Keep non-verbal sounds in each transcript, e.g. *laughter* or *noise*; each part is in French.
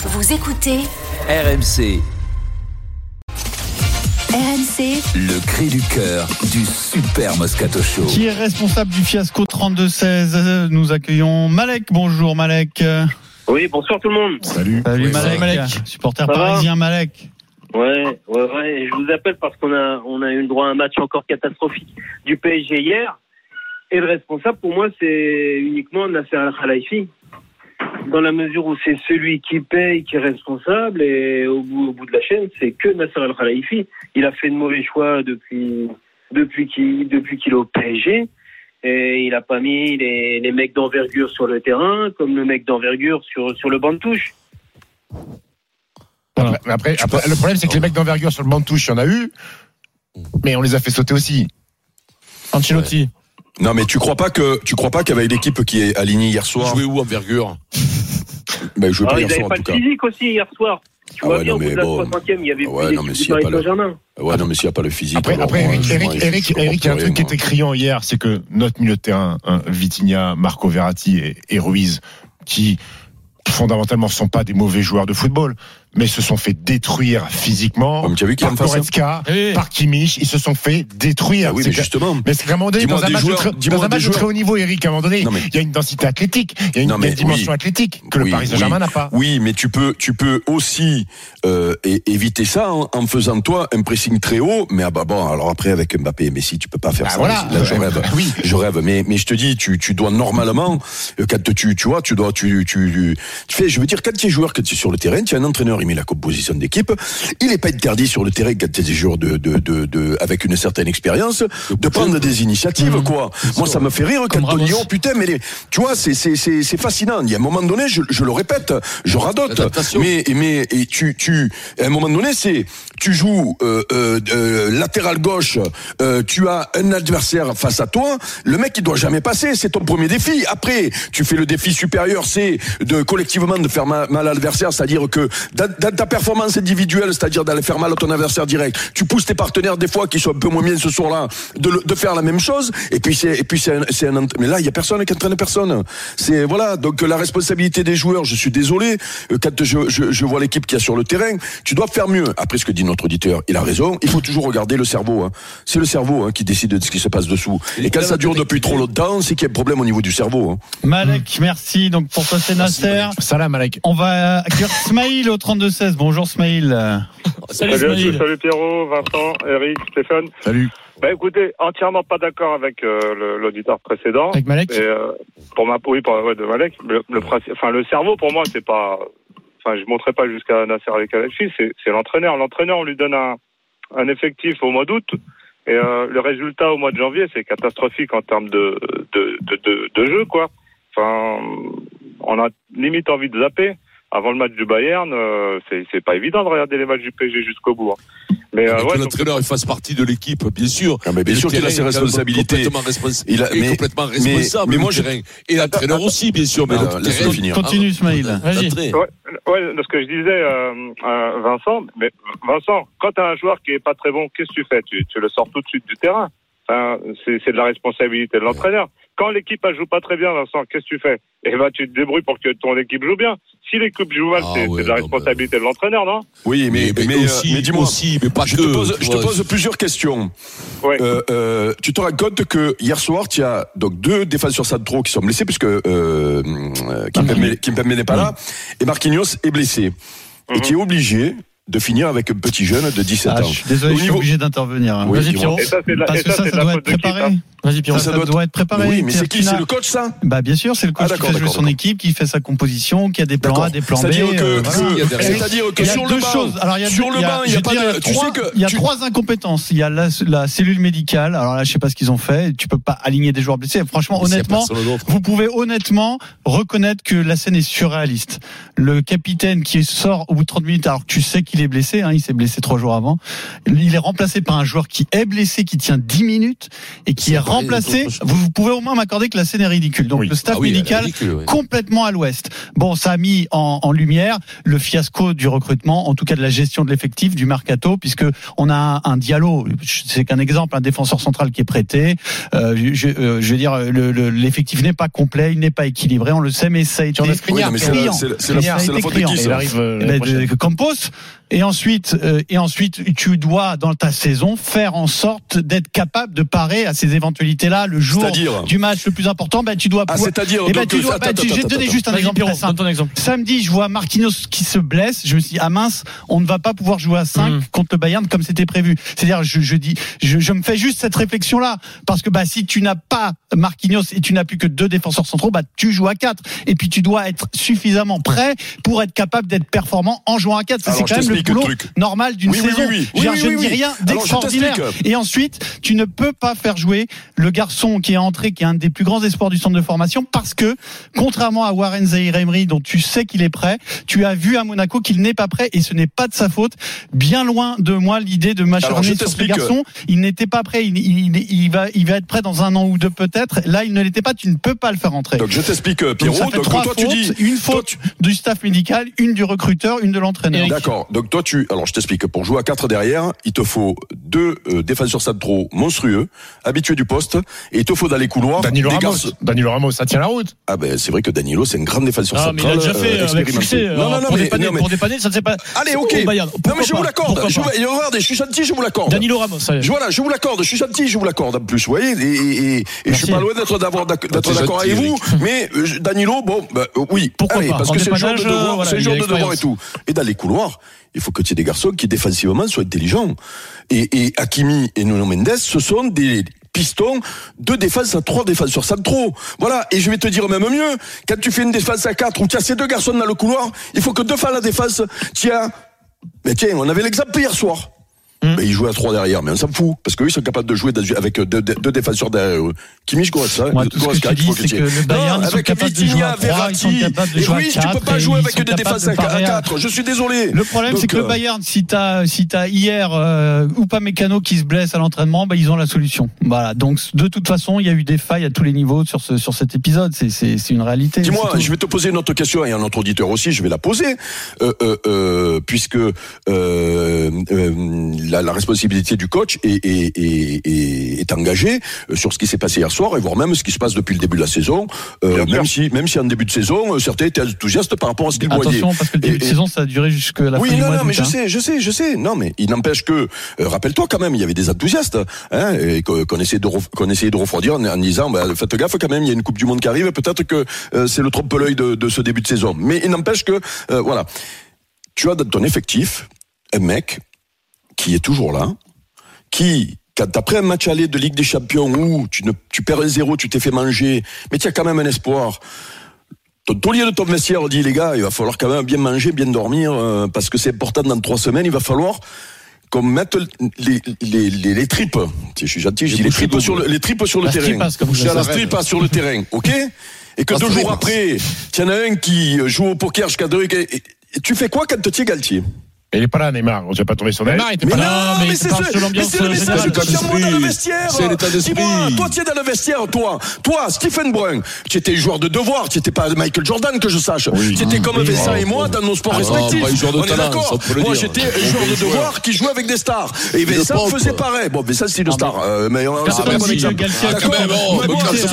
Vous écoutez RMC, RMC le cri du cœur du Super Moscato Show. Qui est responsable du fiasco 32-16 Nous accueillons Malek. Bonjour Malek. Oui, bonsoir tout le monde. Salut. Salut Malek. Supporter Ça parisien Malek. Ouais, ouais, ouais. Et je vous appelle parce qu'on a, on a eu le droit à un match encore catastrophique du PSG hier. Et le responsable, pour moi, c'est uniquement Nasser Al-Khalifi. Dans la mesure où c'est celui qui paye qui est responsable. Et au bout, au bout de la chaîne, c'est que Nasser Al-Khalifi. Il a fait de mauvais choix depuis, depuis qu'il, depuis qu'il est au PSG. Et il a pas mis les, les mecs d'envergure sur le terrain, comme le mec d'envergure sur, sur le banc de touche. Après, après, après, le problème, c'est que les mecs d'envergure sur le banc de touche, il y en a eu, mais on les a fait sauter aussi. Ancelotti. Non, mais tu crois pas que tu crois pas qu'avec l'équipe qui est alignée hier soir, Jouer où envergure ben, je Alors, pas hier soir en pas tout le cas. physique aussi hier soir. Tu Ah vois ouais, bien, non, au bout mais de la bon. 60e, il y avait Ouais, plus non, mais s'il du y a Paris pas le- Saint-Germain. Ouais, non, mais s'il n'y a pas le physique. Après, alors, après moi, Eric, Eric, je- Eric, je comprends Eric, il y a un truc qui était criant hier, c'est que notre milieu de terrain, hein, Vitinha, Marco Verratti et, et Ruiz, qui fondamentalement sont pas des mauvais joueurs de football, mais se sont fait détruire physiquement Comme tu as vu qu'il y a par Goretzka, Oui. par Kimmich, ils se sont fait détruire. Ah oui, C'est mais que- justement. mais c'est qu'à un moment donné, dans un des match, joueurs- de, très, dis-moi dans un des match de très joueurs. haut niveau, Eric, à un moment donné, Non, mais- il y a une densité athlétique, il y a une, Non, mais il y a une dimension oui. athlétique que le Paris Saint-Germain oui. n'a pas. Oui, mais tu peux, tu peux aussi euh, éviter ça en, en faisant toi un pressing très haut. Mais ah bah bon, alors après avec Mbappé et Messi, tu peux pas faire Bah ça. voilà. Là, je *laughs* rêve. Oui. Je rêve. Mais mais je te dis, tu, tu dois normalement euh, quand tu tu vois, tu dois tu tu tu fais. Je veux dire, quand tu es joueur, quand tu es sur le terrain, tu as un entraîneur, il met la composition d'équipe. Il est pas interdit sur le terrain quand des joueurs de, de de de avec une certaine expérience de prendre des initiatives quoi. Moi, ça me fait rire quand on dit oh putain, mais les, tu vois, c'est c'est c'est c'est fascinant. Il y a un moment donné, je, je le répète, je radote. Mais mais et tu tu à un moment donné, c'est tu joues euh, euh, euh, latéral gauche, euh, tu as un adversaire face à toi. Le mec, il doit jamais passer. C'est ton premier défi. Après, tu fais le défi supérieur, c'est de collectivement de faire mal, à l'adversaire, c'est-à-dire que dans, ta performance individuelle, c'est-à-dire d'aller faire mal à ton adversaire direct, tu pousses tes partenaires des fois qui sont un peu moins bien ce soir-là, de, de faire la même chose. Et puis c'est et puis c'est un, un mais là il y a personne qui entraîne personne. C'est voilà donc la responsabilité des joueurs. Je suis désolé euh, quand je, je, je vois l'équipe qui a sur le terrain, tu dois faire mieux. Après ce que dit notre auditeur, il a raison. Il faut toujours regarder le cerveau. hein. C'est le cerveau hein, qui décide de ce qui se passe dessous. Et quand ça dure depuis trop longtemps, c'est qu'il y a un problème au niveau du cerveau. hein. Malek, merci. Donc pour toi c'est Nasser. Salam, Alec. On va accueillir Smaïl au 32-16. Bonjour Smaïl. Salut Salut, salut Pierrot, Vincent, Eric, Stéphane. Salut. Bah écoutez, entièrement pas d'accord avec euh, l'auditeur précédent. Avec Malek. Et, euh, pour ma oui, pour, ouais, de Malek, le, le, principe- enfin le cerveau pour moi c'est pas, je monterai pas jusqu'à Nasser Al Khelaifi, c'est l'entraîneur. L'entraîneur on lui donne un, effectif au mois d'août et euh, le résultat au mois de janvier c'est catastrophique en termes de de jeu quoi. Enfin on a limite envie de zapper. Avant le match du Bayern, euh, c'est c'est pas évident de regarder les matchs du PSG jusqu'au bout. hein. Mais euh, que ouais, donc- l'entraîneur il fasse partie de l'équipe, bien sûr. Ah, mais bien sûr qu'il a ses responsabilités. Complètement, respons- Il a- est complètement responsable. mais moi, je- terrain. Et l'entraîneur aussi, bien sûr. Mais Ah, le terrain- finir. Continue Smaïl. Ouais, ce que je disais, euh, euh, Vincent, mais Vincent, quand tu as un joueur qui est pas très bon, qu'est-ce que tu fais? Tu, tu le sors tout de suite du terrain. Enfin, c'est c'est de la responsabilité de l'entraîneur. Quand l'équipe elle joue pas très bien, Vincent, qu'est-ce que tu fais? Eh ben, tu te débrouilles pour que ton équipe joue bien. Si l'équipe joue mal, Ah c'est ouais, de la responsabilité de l'entraîneur, non? Oui, mais Mais, mais, mais euh, aussi, dis-moi. aussi, mais pas Je que. te pose, tu je te vois. pose plusieurs questions. Ouais. Euh, euh, tu te rends compte que hier soir, tu as donc deux défenseurs centraux qui sont blessés puisque euh, Kimpembe n'est pas là et Marquinhos est blessé. Et tu es obligé de finir avec un petit jeune de 17 Ah, ans. je suis désolé, Au je suis niveau- obligé d'intervenir. Oui, Vas-y. Pierrot. Parce et que ça, doit être qui, préparé. ça Vas-y Pierrot, Ça, ça, ça doit doit être préparé. Oui, mais c'est qui C'est le coach ça? Bah bien sûr, c'est le Ah, coach qui d'accord, fait jouer son équipe, qui fait sa composition, qui a des plans A, des plans B. C'est-à-dire que, euh, voilà. que- c'est-à-dire sur deux le banc, choses. Alors, il y a sur deux- le banc, il y a pas de. Trois- sais que il y a tu- trois incompétences. Il y a la, cellule médicale. Alors là, je sais pas ce qu'ils ont fait. Tu peux pas aligner des joueurs blessés. Franchement, honnêtement, vous pouvez honnêtement reconnaître que la scène est surréaliste. Le capitaine qui sort au bout de 30 minutes alors que tu sais qu'il qu'il est blessé. Hein, il s'est blessé trois jours avant. Il est remplacé par un joueur qui est blessé, qui tient 10 minutes et qui est remplacé. Vous, vous pouvez au moins m'accorder que la scène est ridicule. Donc Oui. le staff Ah oui, médical ridicule, oui. complètement à l'ouest. Bon, ça a mis en, en lumière le fiasco du recrutement, en tout cas de la gestion de l'effectif, du mercato, puisque on a un, un Diallo, c'est qu'un exemple, un défenseur central qui est prêté. Euh, je, euh, je veux dire, le- le- l'effectif n'est pas complet, il n'est pas équilibré, on le sait, mais ça a été c'est la, c'est la- c'est la- faute de qui Il ça arrive euh, eh ben, Campos. Et ensuite, euh, et ensuite, tu dois dans ta saison faire en sorte d'être capable de parer à ces éventualités-là le jour du match le plus important. Ben tu dois Ah, c'est-à-dire. Eh ben, tu dois, attends, ben, tu- attends, je vais te donner attends. juste un exemple Pierrot, très simple. donne ton exemple. Samedi, je vois Marquinhos qui se blesse. Je me suis dit, ah mince, on ne va pas pouvoir jouer à 5 Mm. contre le Bayern comme c'était prévu. C'est-à-dire, je, je dis, je, je me fais juste cette réflexion-là. Parce que, bah, si tu n'as pas Marquinhos et tu n'as plus que deux défenseurs centraux, bah, tu joues à 4. Et puis, tu dois être suffisamment prêt pour être capable d'être performant en jouant à 4. Ça, c'est quand même le boulot normal d'une Oui, saison. oui, oui. Je ne dis rien d'extraordinaire. Et ensuite, tu ne peux pas faire jouer le garçon qui est entré, qui est un des plus grands espoirs du centre de formation, parce que, contrairement à Warren Zahir Emery, dont tu sais qu'il est prêt, tu as vu à Monaco qu'il n'est pas prêt, et ce n'est pas de sa faute. Bien loin de moi l'idée de m'acharner sur ce garçon. Il n'était pas prêt. Il, il- il va, il va être prêt dans un an ou deux peut-être. Là, il ne l'était pas. Tu ne peux pas le faire entrer. Donc je t'explique, euh, Donc, Pierrot. ça fait Donc, trois toi, tu dis. une faute du staff médical, une du recruteur, une de l'entraîneur. D'accord. Donc toi tu alors je t'explique pour jouer à 4 derrière, il te faut deux euh, défenseurs centraux monstrueux, habitués du poste et il te faut dans les couloirs Danilo Ramos. garçons- Danilo Ramos, ça tient la route. Ah ben c'est vrai que Danilo c'est un grand défenseur Ah, mais il a déjà fait euh, euh, avec succès. Non non non pour, mais, dépanner, non, mais- pour dépanner, ça ne s'est pas. Allez, ok. Non mais je vous l'accorde. Regardez, je suis gentil, je vous l'accorde. Danilo Ramos, voilà, je vous l'accorde, je suis gentil, je vous l'accorde en plus, vous voyez, et, et, et je. Suis pas loin d'être t'es d'accord avec vous, mais euh, Danilo, bon, bah, euh, oui, Pourquoi allez, pas parce que c'est un genre de devoir, voilà, genre a de devoir et tout. Et dans les couloirs, il faut que tu aies des garçons qui défensivement soient intelligents. Et, et Hakimi et Nuno Mendes, ce sont des pistons de défense à trois défenseurs centraux. Voilà. Et je vais te dire même mieux. Quand tu fais une défense à quatre où tu as ces deux garçons dans le couloir, il faut que deux fois la défense, as mais tiens, on avait l'exemple hier soir. Hmm. Mais ils jouaient à trois derrière, mais on s'en fout. Parce qu'eux, ils sont capables de jouer avec deux, deux- deux défenseurs derrière eux. Kimmich, Goretzka, Moi, tout ce que Goretzka, tu il faut dis, c'est que le Bayern, Non, ils sont avec capables de jouer à trois, ils sont Verratti. capables de Et jouer à Ruiz, tu peux pas jouer avec des défenses à parer à- 4. Je suis désolé. Le problème, c'est que le euh, Bayern, si t'as si t'as hier euh, ou pas Mécano qui se blesse à l'entraînement, bah, ils ont la solution. Voilà. Donc de toute façon, il y a eu des failles à tous les niveaux sur ce sur cet épisode. C'est c'est c'est une réalité. Dis-moi, je vais te poser une autre question et un autre auditeur aussi, je vais la poser, euh, euh, euh, puisque euh, euh, la, la responsabilité du coach est, est, est, est, est engagée euh, sur ce qui s'est passé hier soir et voire même ce qui se passe depuis le début de la saison, euh, même si même si en début de saison, euh, certains étaient enthousiastes par rapport à ce qu'ils voyaient. Attention, parce que le début Et- de saison, ça a duré jusque la Oui, fin du non, mois non, mais je hein. sais, je sais, je sais. Non, mais il n'empêche que, euh, rappelle-toi quand même, il y avait des enthousiastes, hein, et qu'on essayait de, qu'on essayait de refroidir en, en disant, bah, faites gaffe quand même, il y a une Coupe du Monde qui arrive, peut-être que euh, c'est le trompe-l'œil de, de ce début de saison. Mais il n'empêche que, euh, voilà, tu as dans ton effectif un mec qui est toujours là, qui, quand après un match aller de Ligue des Champions où tu, ne, tu perds un zéro, tu t'es fait manger, mais tu as quand même un espoir. Ton taulier de ton vestiaire dit les gars, il va falloir quand même bien manger, bien dormir, euh, parce que c'est important dans trois semaines, il va falloir qu'on mette les, les, les, les tripes. Je suis gentil, je dis les tripes sur le, les tripes sur le terrain. comme vous la sur le terrain, ok Et que deux jours après, tu en as un qui joue au poker jusqu'à deux. et- et- et tu fais quoi quand tu es Galtier? Il est pas là, Neymar. On ne pas tomber sur Neymar. Il était mais pas non, là. mais mais c'est ce- mais le message que l'état tu envoies dans le vestiaire. C'est l'état d'esprit. Dis-moi, toi, tu es dans le vestiaire, toi. Toi, Stephen Brun, tu étais joueur de devoir, tu n'étais pas Michael Jordan, que je sache. Oui. Tu étais comme Oui. Vincent Ah, et moi dans nos sports Ah, respectifs. pas un joueur de On est talent, d'accord peut le Moi, j'étais joueur de devoir qui jouait avec des stars. Et Vincent faisait pareil. Bon, Vincent, c'est une Ah, star. Mais c'est pas bon exemple. D'accord. Mais casse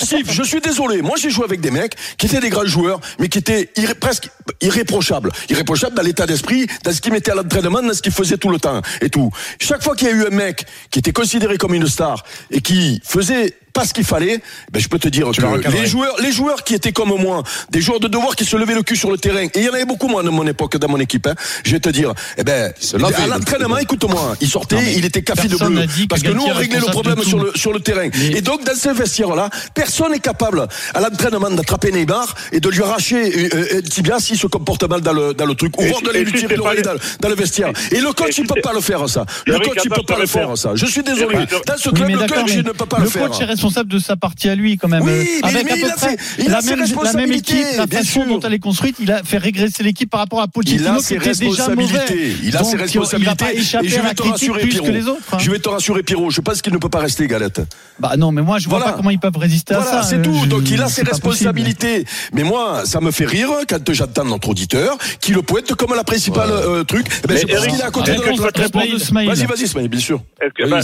Steve, je suis désolé. Moi, j'ai joué avec des mecs qui étaient des grands joueurs, mais qui étaient presque irréprochables. Irréprochables dans l'état d'esprit, dans ce qu'ils mettaient à l'entraînement, dans ce qu'ils faisaient tout le temps et tout. Chaque fois qu'il y a eu un mec qui était considéré comme une star et qui faisait pas ce qu'il fallait, ben je peux te dire Tu que les joueurs, les joueurs qui étaient comme moi, des joueurs de devoir qui se levaient le cul sur le terrain, et il y en avait beaucoup moi de mon époque dans mon équipe. Hein, je vais te dire, eh ben, à l'entraînement, écoute-moi, il sortait, Non, il était café de bleu, parce que nous on réglait le problème sur le sur le terrain. Mais- Et donc dans ce vestiaire-là, personne n'est capable à l'entraînement d'attraper Neymar et de lui arracher euh, euh, tibia s'il se comporte mal dans le dans le truc, ou Et voire de lui tirer l'oreille dans, le vestiaire. Et le coach il peut pas le faire ça. Le coach il peut pas le faire ça. Je suis désolé. Dans ce club le coach il ne peut pas le faire. Responsable de sa partie à lui quand même. Oui, Euh, mais- avec mais à peu il a près la ses même, la même responsabilités, équipe, la façon sûr. dont elle est construite, il a fait régresser l'équipe par rapport à Il Pochettino a qui ses était déjà mauvais. responsabilités. Il a Donc, ses Il va responsabilités. pas Et je à vais te rassurer, plus que Pierrot. les autres. hein. Je vais te rassurer, Pierrot. Je pense qu'il ne peut pas rester, Galette. Bah non, mais moi je vois Voilà. pas comment ils peuvent résister à Voilà, ça. c'est Euh, tout. je- Donc il a ses pas possible. responsabilités. Mais moi, ça me fait rire quand j'entends notre auditeur qui le pointe comme la principale euh, truc. Eh ben, Mais parce Eric, qu'il est à côté de Smaïl. Vas-y, vas-y, Smaïl, bien sûr. Bah, moi,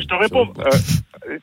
je te réponds. Euh,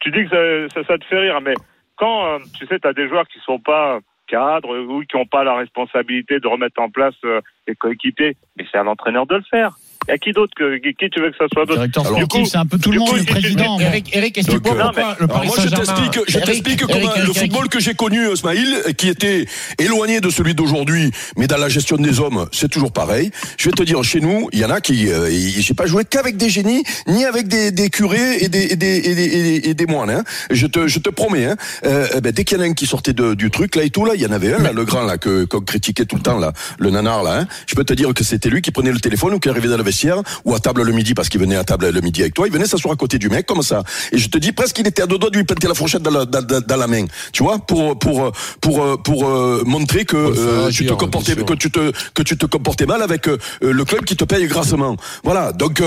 tu dis que ça, te fait rire, mais quand, euh, tu sais, tu as des joueurs qui sont pas cadres ou qui n'ont pas la responsabilité de remettre en place euh, les coéquipiers, mais c'est à l'entraîneur de le faire. Et à qui d'autre que qui tu veux que ça soit d'autre directeur Alors, sportif, du coup- c'est un peu tout le monde, coup, le président. mais- Eric, Eric, est-ce que tu vois euh, pourquoi le Paris moi, je t'explique, je t'explique comment Eric, le Eric, football que j'ai connu, Smaïl, qui était éloigné de celui d'aujourd'hui, mais dans la gestion des hommes, c'est toujours pareil. Je vais te dire, chez nous, il y en a qui, euh, y- j'ai pas joué qu'avec des génies, ni avec des, des curés et des, et des, et des, et des- et des moines. Hein. Je te, je te promets. Hein. Euh, ben, dès qu'il y en a un qui sortait de- du truc là et tout là, il y en avait un là, le grand là que qu'on critiquait tout le temps là, le nanar là. Hein. Je peux te dire que c'était lui qui prenait le téléphone ou qui arrivait dans le vestiaire ou à table le midi parce qu'il venait à table le midi avec toi. Il venait s'asseoir à côté du mec comme ça. Et je te dis presque il était à deux doigts de lui planter la fourchette dans la, dans, dans- dans la main. Tu vois pour pour pour pour, euh, montrer que euh, tu te comportais que tu te que tu te comportais mal avec euh, le club qui te paye grassement. Voilà. Donc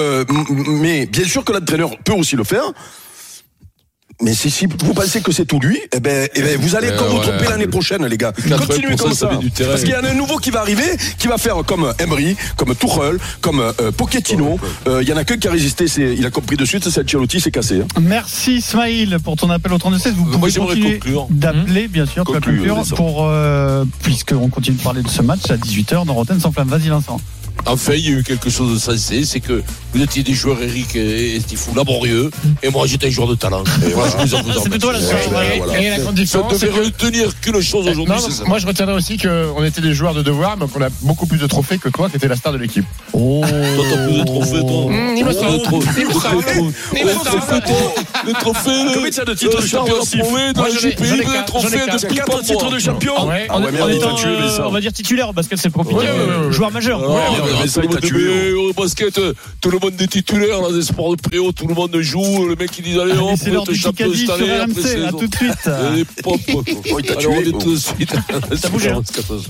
mais bien sûr que l'entraîneur peut aussi le faire. Mais si, si vous pensez que c'est tout lui, eh ben, eh ben vous allez Euh, encore vous ouais. tromper l'année prochaine, les gars. 80% Continuez comme ça. Parce qu'il y en a un nouveau qui va arriver, qui va faire comme Emery, comme Tuchel, comme euh, Pochettino. Euh, Il y en a qu'un qui a résisté, c'est, il a compris de suite, c'est Ancelotti, c'est cassé. hein. Merci Ismaïl pour ton appel au 32 Vous Moi, pouvez continuer conclure. d'appeler, bien sûr, Conclure, pour, euh, puisqu'on continue de parler de ce match à 18h dans Rotten sans flamme. Vas-y Vincent. Enfin, il y a eu quelque chose de sensé, c'est que vous étiez des joueurs, Eric et Stifou, laborieux, et moi j'étais un joueur de talent. Et voilà, je vous en vous en C'était toi la seule. Voilà, Et- la Ça condition, ne c'est devait que retenir qu'une chose aujourd'hui, c'est ça. moi je retiendrai aussi qu'on était des joueurs de devoir, mais qu'on a beaucoup plus de trophées que toi, qui étais la star de l'équipe. Oh, *laughs* Toi, t'as plus de trophées, toi. Mmh, il me Oh, semble. le tro- Il me le semble. tro- Il me Oh, c'est semble. fait, toi. Les trophées. Combien ça de titres de champion, de la GPI, trophées quatre. de C'est quatre Sport, titres moi. de champion. Ouais. Ouais, ça. on va dire titulaire, parce que c'est compliqué. Ouais, ouais, ouais, ouais. Joueur majeur. Au basket, tout le monde est titulaire, dans des sports de préau, tout le monde joue. Le mec, il dit Allez, Kikadi cette sur année, après tout de suite. Allez, pop, pop. Oh, il t'a Alors, on est tout de suite. Ça bouge. *laughs* Attention.